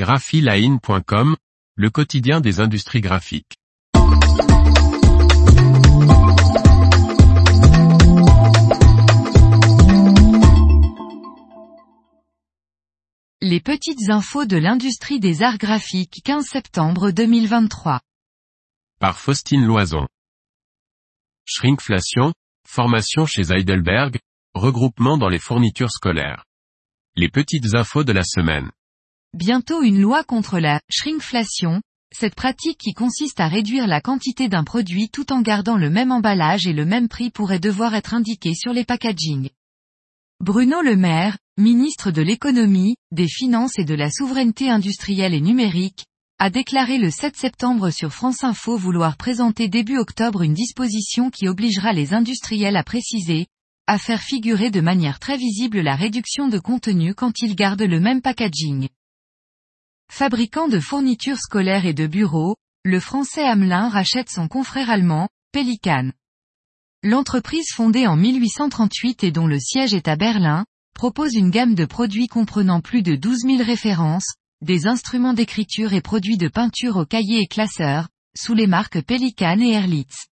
graphiline.com, le quotidien des industries graphiques. Les petites infos de l'industrie des arts graphiques 15 septembre 2023. Par Faustine Loison. Shrinkflation, formation chez Heidelberg, regroupement dans les fournitures scolaires. Les petites infos de la semaine. Bientôt une loi contre la shrinkflation, cette pratique qui consiste à réduire la quantité d'un produit tout en gardant le même emballage et le même prix pourrait devoir être indiqué sur les packaging. Bruno Le Maire, ministre de l'économie, des finances et de la souveraineté industrielle et numérique, a déclaré le 7 septembre sur France Info vouloir présenter début octobre une disposition qui obligera les industriels à préciser, à faire figurer de manière très visible la réduction de contenu quand ils gardent le même packaging. Fabricant de fournitures scolaires et de bureaux, le français Hamelin rachète son confrère allemand, Pelican. L'entreprise fondée en 1838 et dont le siège est à Berlin, propose une gamme de produits comprenant plus de 12 000 références, des instruments d'écriture et produits de peinture au cahier et classeurs, sous les marques Pelican et Erlitz.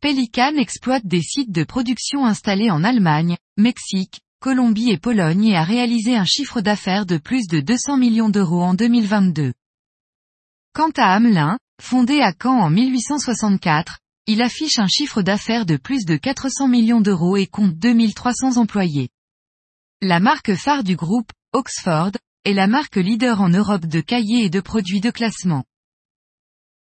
Pelican exploite des sites de production installés en Allemagne, Mexique, Colombie et Pologne et a réalisé un chiffre d'affaires de plus de 200 millions d'euros en 2022. Quant à Hamelin, fondé à Caen en 1864, il affiche un chiffre d'affaires de plus de 400 millions d'euros et compte 2300 employés. La marque phare du groupe, Oxford, est la marque leader en Europe de cahiers et de produits de classement.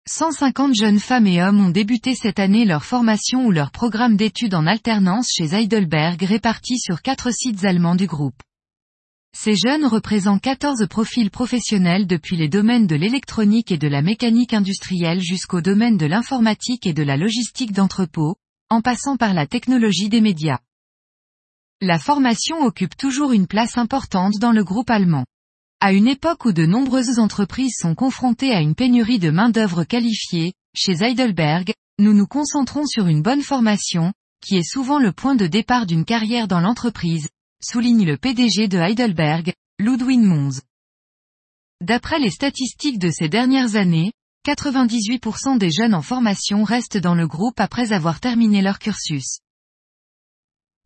150 jeunes femmes et hommes ont débuté cette année leur formation ou leur programme d'études en alternance chez Heidelberg répartis sur quatre sites allemands du groupe. Ces jeunes représentent 14 profils professionnels depuis les domaines de l'électronique et de la mécanique industrielle jusqu'au domaine de l'informatique et de la logistique d'entrepôt, en passant par la technologie des médias. La formation occupe toujours une place importante dans le groupe allemand. À une époque où de nombreuses entreprises sont confrontées à une pénurie de main-d'œuvre qualifiée, chez Heidelberg, nous nous concentrons sur une bonne formation, qui est souvent le point de départ d'une carrière dans l'entreprise, souligne le PDG de Heidelberg, Ludwig Mons. D'après les statistiques de ces dernières années, 98% des jeunes en formation restent dans le groupe après avoir terminé leur cursus.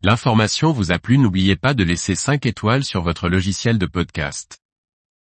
L'information vous a plu n'oubliez pas de laisser 5 étoiles sur votre logiciel de podcast.